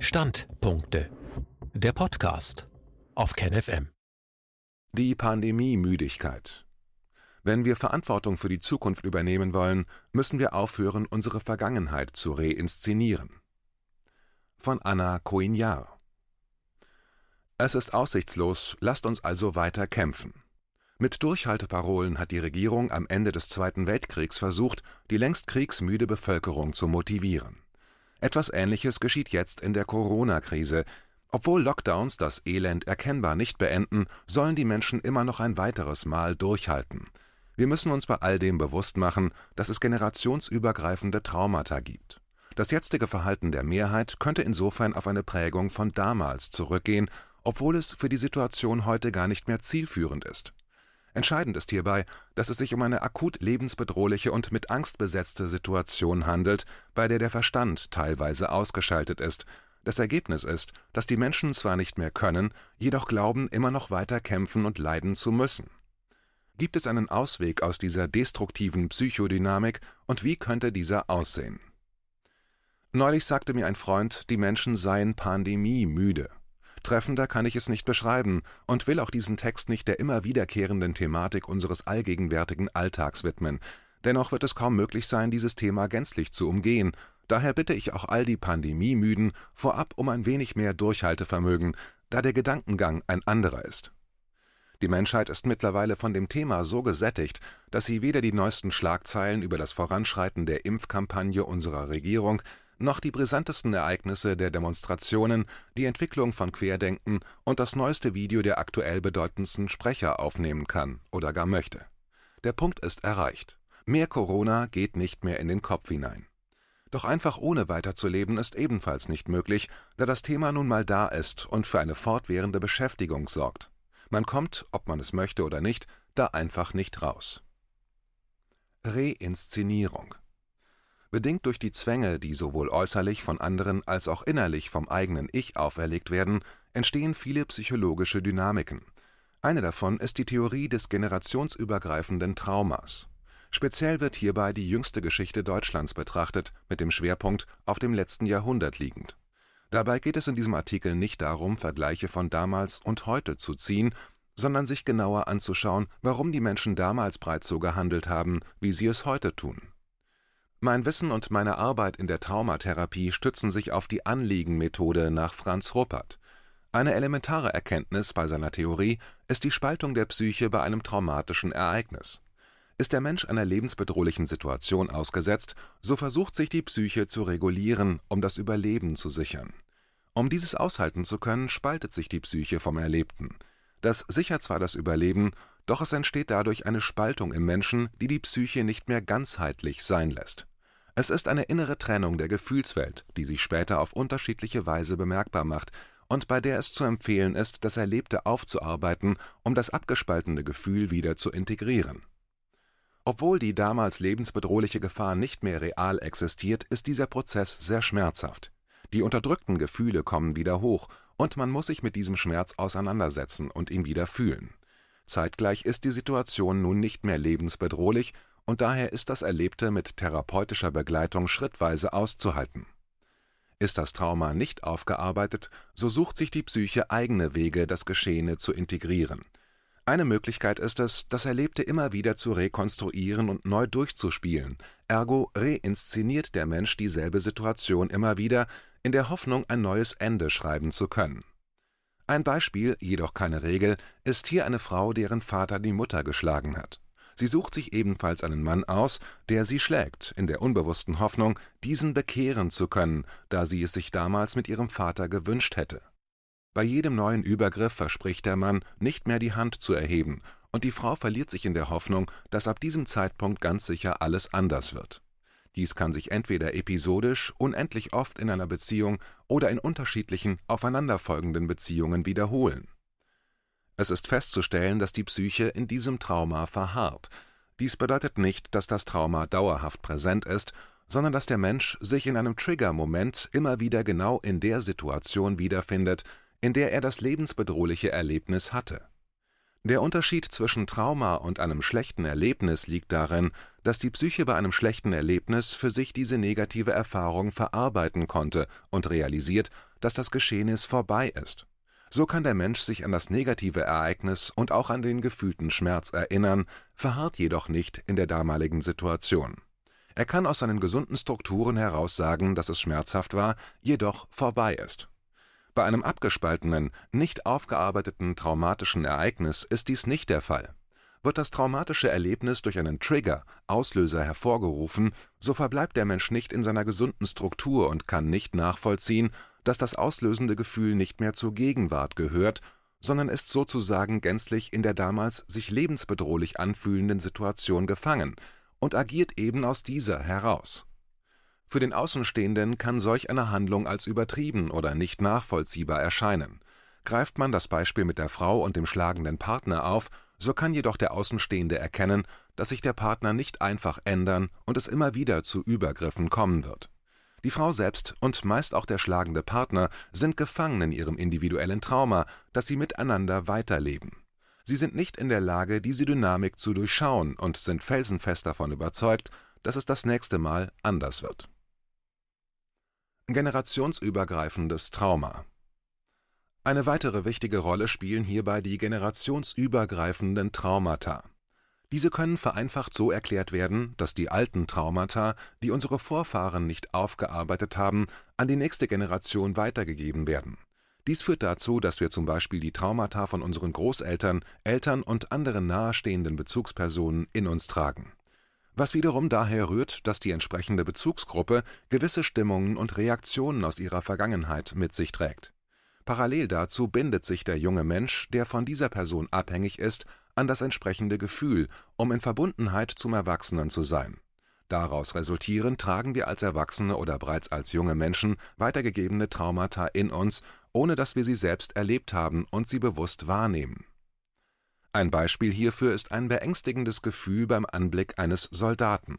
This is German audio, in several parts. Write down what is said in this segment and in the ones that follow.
Standpunkte. Der Podcast auf KenFM. Die Pandemie-Müdigkeit. Wenn wir Verantwortung für die Zukunft übernehmen wollen, müssen wir aufhören, unsere Vergangenheit zu reinszenieren. Von Anna Coignard. Es ist aussichtslos, lasst uns also weiter kämpfen. Mit Durchhalteparolen hat die Regierung am Ende des Zweiten Weltkriegs versucht, die längst kriegsmüde Bevölkerung zu motivieren. Etwas Ähnliches geschieht jetzt in der Corona-Krise. Obwohl Lockdowns das Elend erkennbar nicht beenden, sollen die Menschen immer noch ein weiteres Mal durchhalten. Wir müssen uns bei all dem bewusst machen, dass es generationsübergreifende Traumata gibt. Das jetzige Verhalten der Mehrheit könnte insofern auf eine Prägung von damals zurückgehen, obwohl es für die Situation heute gar nicht mehr zielführend ist. Entscheidend ist hierbei, dass es sich um eine akut lebensbedrohliche und mit Angst besetzte Situation handelt, bei der der Verstand teilweise ausgeschaltet ist. Das Ergebnis ist, dass die Menschen zwar nicht mehr können, jedoch glauben, immer noch weiter kämpfen und leiden zu müssen. Gibt es einen Ausweg aus dieser destruktiven Psychodynamik und wie könnte dieser aussehen? Neulich sagte mir ein Freund, die Menschen seien pandemiemüde. Treffender kann ich es nicht beschreiben und will auch diesen Text nicht der immer wiederkehrenden Thematik unseres allgegenwärtigen Alltags widmen. Dennoch wird es kaum möglich sein, dieses Thema gänzlich zu umgehen. Daher bitte ich auch all die Pandemiemüden vorab um ein wenig mehr Durchhaltevermögen, da der Gedankengang ein anderer ist. Die Menschheit ist mittlerweile von dem Thema so gesättigt, dass sie weder die neuesten Schlagzeilen über das Voranschreiten der Impfkampagne unserer Regierung noch die brisantesten Ereignisse der Demonstrationen, die Entwicklung von Querdenken und das neueste Video der aktuell bedeutendsten Sprecher aufnehmen kann oder gar möchte. Der Punkt ist erreicht. Mehr Corona geht nicht mehr in den Kopf hinein. Doch einfach ohne weiterzuleben ist ebenfalls nicht möglich, da das Thema nun mal da ist und für eine fortwährende Beschäftigung sorgt. Man kommt, ob man es möchte oder nicht, da einfach nicht raus. Reinszenierung Bedingt durch die Zwänge, die sowohl äußerlich von anderen als auch innerlich vom eigenen Ich auferlegt werden, entstehen viele psychologische Dynamiken. Eine davon ist die Theorie des generationsübergreifenden Traumas. Speziell wird hierbei die jüngste Geschichte Deutschlands betrachtet, mit dem Schwerpunkt auf dem letzten Jahrhundert liegend. Dabei geht es in diesem Artikel nicht darum, Vergleiche von damals und heute zu ziehen, sondern sich genauer anzuschauen, warum die Menschen damals bereits so gehandelt haben, wie sie es heute tun mein Wissen und meine Arbeit in der Traumatherapie stützen sich auf die Anliegenmethode nach Franz Ruppert. Eine elementare Erkenntnis bei seiner Theorie ist die Spaltung der Psyche bei einem traumatischen Ereignis. Ist der Mensch einer lebensbedrohlichen Situation ausgesetzt, so versucht sich die Psyche zu regulieren, um das Überleben zu sichern. Um dieses aushalten zu können, spaltet sich die Psyche vom Erlebten. Das sichert zwar das Überleben, doch es entsteht dadurch eine Spaltung im Menschen, die die Psyche nicht mehr ganzheitlich sein lässt. Es ist eine innere Trennung der Gefühlswelt, die sich später auf unterschiedliche Weise bemerkbar macht und bei der es zu empfehlen ist, das Erlebte aufzuarbeiten, um das abgespaltene Gefühl wieder zu integrieren. Obwohl die damals lebensbedrohliche Gefahr nicht mehr real existiert, ist dieser Prozess sehr schmerzhaft. Die unterdrückten Gefühle kommen wieder hoch, und man muss sich mit diesem Schmerz auseinandersetzen und ihn wieder fühlen. Zeitgleich ist die Situation nun nicht mehr lebensbedrohlich und daher ist das Erlebte mit therapeutischer Begleitung schrittweise auszuhalten. Ist das Trauma nicht aufgearbeitet, so sucht sich die Psyche eigene Wege, das Geschehene zu integrieren. Eine Möglichkeit ist es, das Erlebte immer wieder zu rekonstruieren und neu durchzuspielen, ergo reinszeniert der Mensch dieselbe Situation immer wieder, in der Hoffnung, ein neues Ende schreiben zu können. Ein Beispiel, jedoch keine Regel, ist hier eine Frau, deren Vater die Mutter geschlagen hat. Sie sucht sich ebenfalls einen Mann aus, der sie schlägt, in der unbewussten Hoffnung, diesen bekehren zu können, da sie es sich damals mit ihrem Vater gewünscht hätte. Bei jedem neuen Übergriff verspricht der Mann, nicht mehr die Hand zu erheben, und die Frau verliert sich in der Hoffnung, dass ab diesem Zeitpunkt ganz sicher alles anders wird. Dies kann sich entweder episodisch, unendlich oft in einer Beziehung oder in unterschiedlichen, aufeinanderfolgenden Beziehungen wiederholen. Es ist festzustellen, dass die Psyche in diesem Trauma verharrt. Dies bedeutet nicht, dass das Trauma dauerhaft präsent ist, sondern dass der Mensch sich in einem Trigger-Moment immer wieder genau in der Situation wiederfindet, in der er das lebensbedrohliche Erlebnis hatte der Unterschied zwischen Trauma und einem schlechten Erlebnis liegt darin, dass die Psyche bei einem schlechten Erlebnis für sich diese negative Erfahrung verarbeiten konnte und realisiert, dass das Geschehnis vorbei ist. So kann der Mensch sich an das negative Ereignis und auch an den gefühlten Schmerz erinnern, verharrt jedoch nicht in der damaligen Situation. Er kann aus seinen gesunden Strukturen heraus sagen, dass es schmerzhaft war, jedoch vorbei ist. Bei einem abgespaltenen, nicht aufgearbeiteten traumatischen Ereignis ist dies nicht der Fall. Wird das traumatische Erlebnis durch einen Trigger, Auslöser hervorgerufen, so verbleibt der Mensch nicht in seiner gesunden Struktur und kann nicht nachvollziehen, dass das auslösende Gefühl nicht mehr zur Gegenwart gehört, sondern ist sozusagen gänzlich in der damals sich lebensbedrohlich anfühlenden Situation gefangen und agiert eben aus dieser heraus. Für den Außenstehenden kann solch eine Handlung als übertrieben oder nicht nachvollziehbar erscheinen. Greift man das Beispiel mit der Frau und dem schlagenden Partner auf, so kann jedoch der Außenstehende erkennen, dass sich der Partner nicht einfach ändern und es immer wieder zu Übergriffen kommen wird. Die Frau selbst und meist auch der schlagende Partner sind gefangen in ihrem individuellen Trauma, das sie miteinander weiterleben. Sie sind nicht in der Lage, diese Dynamik zu durchschauen und sind felsenfest davon überzeugt, dass es das nächste Mal anders wird. Generationsübergreifendes Trauma Eine weitere wichtige Rolle spielen hierbei die generationsübergreifenden Traumata diese können vereinfacht so erklärt werden, dass die alten Traumata, die unsere Vorfahren nicht aufgearbeitet haben, an die nächste Generation weitergegeben werden. Dies führt dazu, dass wir zum Beispiel die Traumata von unseren Großeltern, Eltern und anderen nahestehenden Bezugspersonen in uns tragen. Was wiederum daher rührt, dass die entsprechende Bezugsgruppe gewisse Stimmungen und Reaktionen aus ihrer Vergangenheit mit sich trägt. Parallel dazu bindet sich der junge Mensch, der von dieser Person abhängig ist, an das entsprechende Gefühl, um in Verbundenheit zum Erwachsenen zu sein. Daraus resultierend tragen wir als Erwachsene oder bereits als junge Menschen weitergegebene Traumata in uns, ohne dass wir sie selbst erlebt haben und sie bewusst wahrnehmen. Ein Beispiel hierfür ist ein beängstigendes Gefühl beim Anblick eines Soldaten.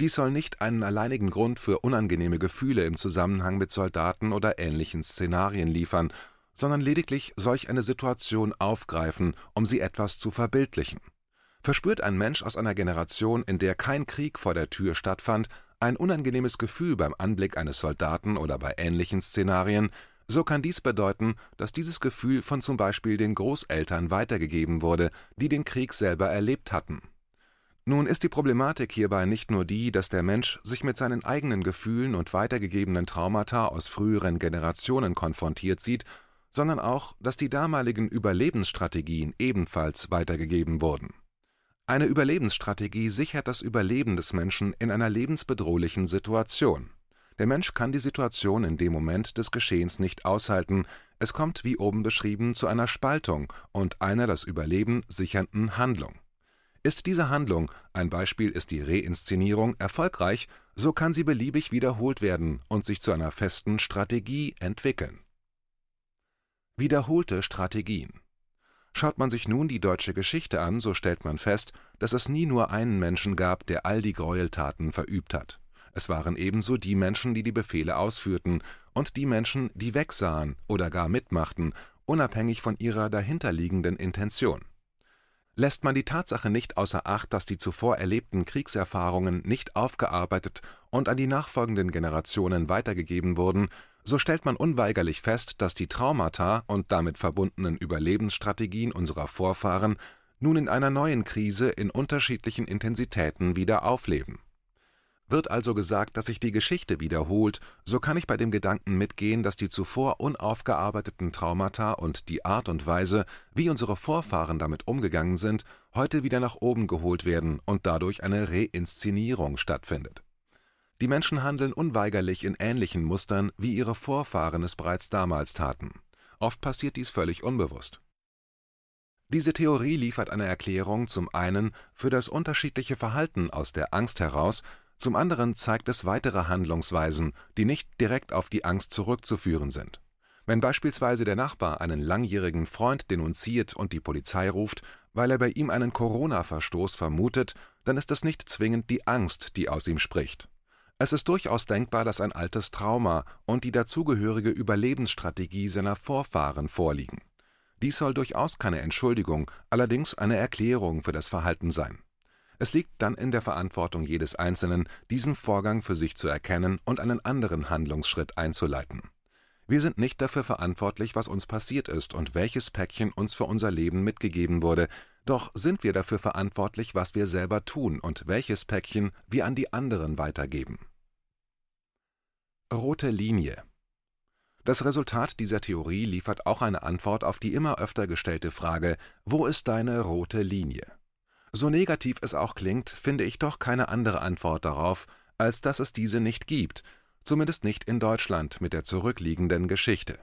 Dies soll nicht einen alleinigen Grund für unangenehme Gefühle im Zusammenhang mit Soldaten oder ähnlichen Szenarien liefern, sondern lediglich solch eine Situation aufgreifen, um sie etwas zu verbildlichen. Verspürt ein Mensch aus einer Generation, in der kein Krieg vor der Tür stattfand, ein unangenehmes Gefühl beim Anblick eines Soldaten oder bei ähnlichen Szenarien, so kann dies bedeuten, dass dieses Gefühl von zum Beispiel den Großeltern weitergegeben wurde, die den Krieg selber erlebt hatten. Nun ist die Problematik hierbei nicht nur die, dass der Mensch sich mit seinen eigenen Gefühlen und weitergegebenen Traumata aus früheren Generationen konfrontiert sieht sondern auch, dass die damaligen Überlebensstrategien ebenfalls weitergegeben wurden. Eine Überlebensstrategie sichert das Überleben des Menschen in einer lebensbedrohlichen Situation. Der Mensch kann die Situation in dem Moment des Geschehens nicht aushalten, es kommt wie oben beschrieben zu einer Spaltung und einer das Überleben sichernden Handlung. Ist diese Handlung, ein Beispiel ist die Reinszenierung, erfolgreich, so kann sie beliebig wiederholt werden und sich zu einer festen Strategie entwickeln Wiederholte Strategien Schaut man sich nun die deutsche Geschichte an, so stellt man fest, dass es nie nur einen Menschen gab, der all die Gräueltaten verübt hat. Es waren ebenso die Menschen, die die Befehle ausführten, und die Menschen, die wegsahen oder gar mitmachten, unabhängig von ihrer dahinterliegenden Intention. Lässt man die Tatsache nicht außer Acht, dass die zuvor erlebten Kriegserfahrungen nicht aufgearbeitet und an die nachfolgenden Generationen weitergegeben wurden, so stellt man unweigerlich fest, dass die Traumata und damit verbundenen Überlebensstrategien unserer Vorfahren nun in einer neuen Krise in unterschiedlichen Intensitäten wieder aufleben. Wird also gesagt, dass sich die Geschichte wiederholt, so kann ich bei dem Gedanken mitgehen, dass die zuvor unaufgearbeiteten Traumata und die Art und Weise, wie unsere Vorfahren damit umgegangen sind, heute wieder nach oben geholt werden und dadurch eine Reinszenierung stattfindet die Menschen handeln unweigerlich in ähnlichen Mustern, wie ihre Vorfahren es bereits damals taten. Oft passiert dies völlig unbewusst. Diese Theorie liefert eine Erklärung zum einen für das unterschiedliche Verhalten aus der Angst heraus, zum anderen zeigt es weitere Handlungsweisen, die nicht direkt auf die Angst zurückzuführen sind. Wenn beispielsweise der Nachbar einen langjährigen Freund denunziert und die Polizei ruft, weil er bei ihm einen Corona-Verstoß vermutet, dann ist es nicht zwingend die Angst, die aus ihm spricht. Es ist durchaus denkbar, dass ein altes Trauma und die dazugehörige Überlebensstrategie seiner Vorfahren vorliegen. Dies soll durchaus keine Entschuldigung, allerdings eine Erklärung für das Verhalten sein. Es liegt dann in der Verantwortung jedes Einzelnen, diesen Vorgang für sich zu erkennen und einen anderen Handlungsschritt einzuleiten. Wir sind nicht dafür verantwortlich, was uns passiert ist und welches Päckchen uns für unser Leben mitgegeben wurde, doch sind wir dafür verantwortlich, was wir selber tun und welches Päckchen wir an die anderen weitergeben. Rote Linie Das Resultat dieser Theorie liefert auch eine Antwort auf die immer öfter gestellte Frage, wo ist deine rote Linie? So negativ es auch klingt, finde ich doch keine andere Antwort darauf, als dass es diese nicht gibt, zumindest nicht in Deutschland mit der zurückliegenden Geschichte.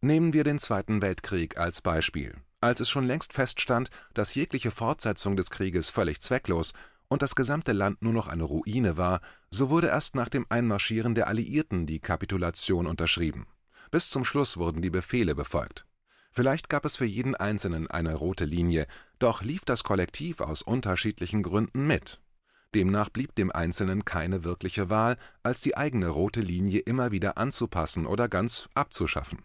Nehmen wir den Zweiten Weltkrieg als Beispiel. Als es schon längst feststand, dass jegliche Fortsetzung des Krieges völlig zwecklos und das gesamte Land nur noch eine Ruine war, so wurde erst nach dem Einmarschieren der Alliierten die Kapitulation unterschrieben. Bis zum Schluss wurden die Befehle befolgt. Vielleicht gab es für jeden Einzelnen eine rote Linie, doch lief das Kollektiv aus unterschiedlichen Gründen mit. Demnach blieb dem Einzelnen keine wirkliche Wahl, als die eigene rote Linie immer wieder anzupassen oder ganz abzuschaffen.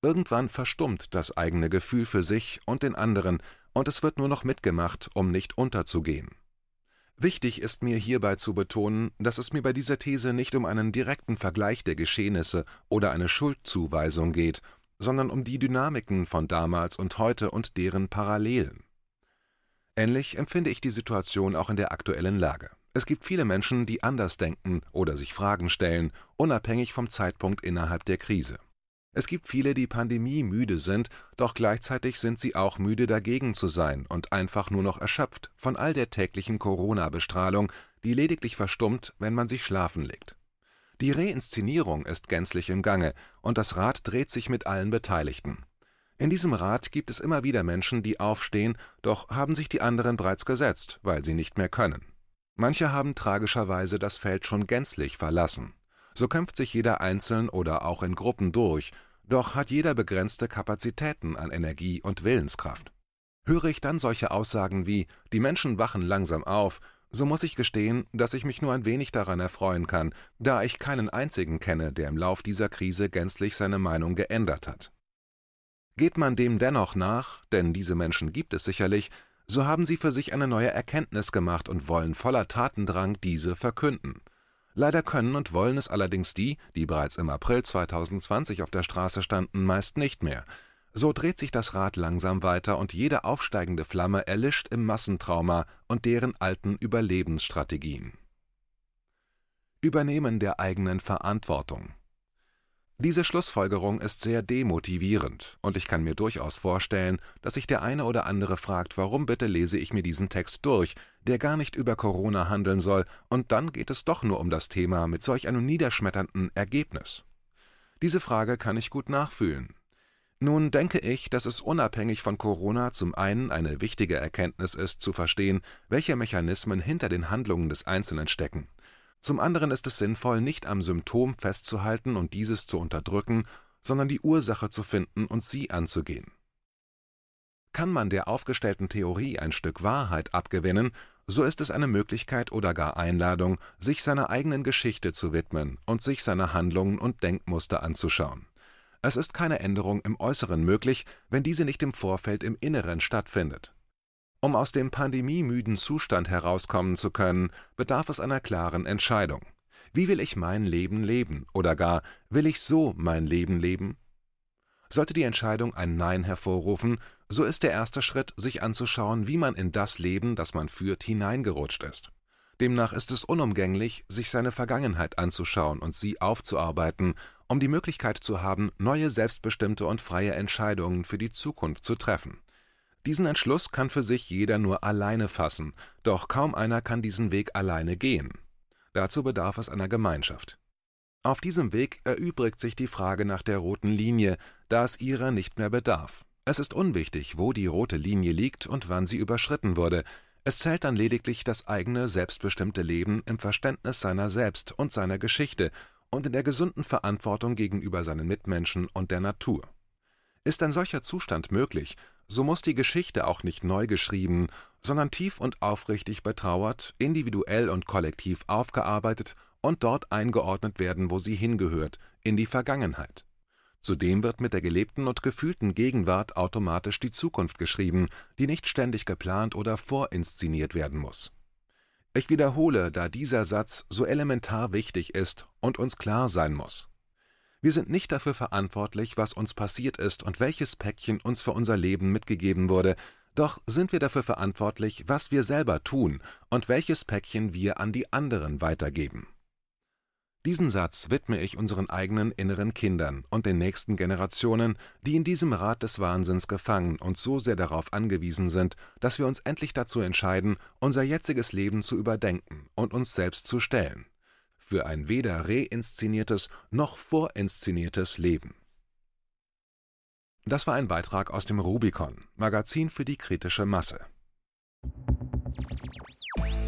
Irgendwann verstummt das eigene Gefühl für sich und den anderen, und es wird nur noch mitgemacht, um nicht unterzugehen. Wichtig ist mir hierbei zu betonen, dass es mir bei dieser These nicht um einen direkten Vergleich der Geschehnisse oder eine Schuldzuweisung geht, sondern um die Dynamiken von damals und heute und deren Parallelen. Ähnlich empfinde ich die Situation auch in der aktuellen Lage. Es gibt viele Menschen, die anders denken oder sich Fragen stellen, unabhängig vom Zeitpunkt innerhalb der Krise. Es gibt viele, die pandemiemüde sind, doch gleichzeitig sind sie auch müde dagegen zu sein und einfach nur noch erschöpft von all der täglichen Corona-Bestrahlung, die lediglich verstummt, wenn man sich schlafen legt. Die Reinszenierung ist gänzlich im Gange und das Rad dreht sich mit allen Beteiligten. In diesem Rad gibt es immer wieder Menschen, die aufstehen, doch haben sich die anderen bereits gesetzt, weil sie nicht mehr können. Manche haben tragischerweise das Feld schon gänzlich verlassen. So kämpft sich jeder einzeln oder auch in Gruppen durch, doch hat jeder begrenzte Kapazitäten an Energie und Willenskraft. Höre ich dann solche Aussagen wie die Menschen wachen langsam auf, so muss ich gestehen, dass ich mich nur ein wenig daran erfreuen kann, da ich keinen einzigen kenne, der im Lauf dieser Krise gänzlich seine Meinung geändert hat. Geht man dem dennoch nach, denn diese Menschen gibt es sicherlich, so haben sie für sich eine neue Erkenntnis gemacht und wollen voller Tatendrang diese verkünden. Leider können und wollen es allerdings die, die bereits im April 2020 auf der Straße standen, meist nicht mehr. So dreht sich das Rad langsam weiter und jede aufsteigende Flamme erlischt im Massentrauma und deren alten Überlebensstrategien. Übernehmen der eigenen Verantwortung diese Schlussfolgerung ist sehr demotivierend, und ich kann mir durchaus vorstellen, dass sich der eine oder andere fragt, warum bitte lese ich mir diesen Text durch, der gar nicht über Corona handeln soll, und dann geht es doch nur um das Thema mit solch einem niederschmetternden Ergebnis. Diese Frage kann ich gut nachfühlen. Nun denke ich, dass es unabhängig von Corona zum einen eine wichtige Erkenntnis ist, zu verstehen, welche Mechanismen hinter den Handlungen des Einzelnen stecken, zum anderen ist es sinnvoll, nicht am Symptom festzuhalten und dieses zu unterdrücken, sondern die Ursache zu finden und sie anzugehen. Kann man der aufgestellten Theorie ein Stück Wahrheit abgewinnen, so ist es eine Möglichkeit oder gar Einladung, sich seiner eigenen Geschichte zu widmen und sich seine Handlungen und Denkmuster anzuschauen. Es ist keine Änderung im Äußeren möglich, wenn diese nicht im Vorfeld im Inneren stattfindet. Um aus dem pandemiemüden Zustand herauskommen zu können, bedarf es einer klaren Entscheidung. Wie will ich mein Leben leben oder gar will ich so mein Leben leben? Sollte die Entscheidung ein Nein hervorrufen, so ist der erste Schritt, sich anzuschauen, wie man in das Leben, das man führt, hineingerutscht ist. Demnach ist es unumgänglich, sich seine Vergangenheit anzuschauen und sie aufzuarbeiten, um die Möglichkeit zu haben, neue selbstbestimmte und freie Entscheidungen für die Zukunft zu treffen. Diesen Entschluss kann für sich jeder nur alleine fassen, doch kaum einer kann diesen Weg alleine gehen. Dazu bedarf es einer Gemeinschaft. Auf diesem Weg erübrigt sich die Frage nach der roten Linie, da es ihrer nicht mehr bedarf. Es ist unwichtig, wo die rote Linie liegt und wann sie überschritten wurde, es zählt dann lediglich das eigene selbstbestimmte Leben im Verständnis seiner selbst und seiner Geschichte und in der gesunden Verantwortung gegenüber seinen Mitmenschen und der Natur. Ist ein solcher Zustand möglich, so muss die Geschichte auch nicht neu geschrieben, sondern tief und aufrichtig betrauert, individuell und kollektiv aufgearbeitet und dort eingeordnet werden, wo sie hingehört, in die Vergangenheit. Zudem wird mit der gelebten und gefühlten Gegenwart automatisch die Zukunft geschrieben, die nicht ständig geplant oder vorinszeniert werden muss. Ich wiederhole, da dieser Satz so elementar wichtig ist und uns klar sein muss. Wir sind nicht dafür verantwortlich, was uns passiert ist und welches Päckchen uns für unser Leben mitgegeben wurde, doch sind wir dafür verantwortlich, was wir selber tun und welches Päckchen wir an die anderen weitergeben. Diesen Satz widme ich unseren eigenen inneren Kindern und den nächsten Generationen, die in diesem Rad des Wahnsinns gefangen und so sehr darauf angewiesen sind, dass wir uns endlich dazu entscheiden, unser jetziges Leben zu überdenken und uns selbst zu stellen für ein weder reinszeniertes noch vorinszeniertes Leben. Das war ein Beitrag aus dem Rubicon, Magazin für die kritische Masse.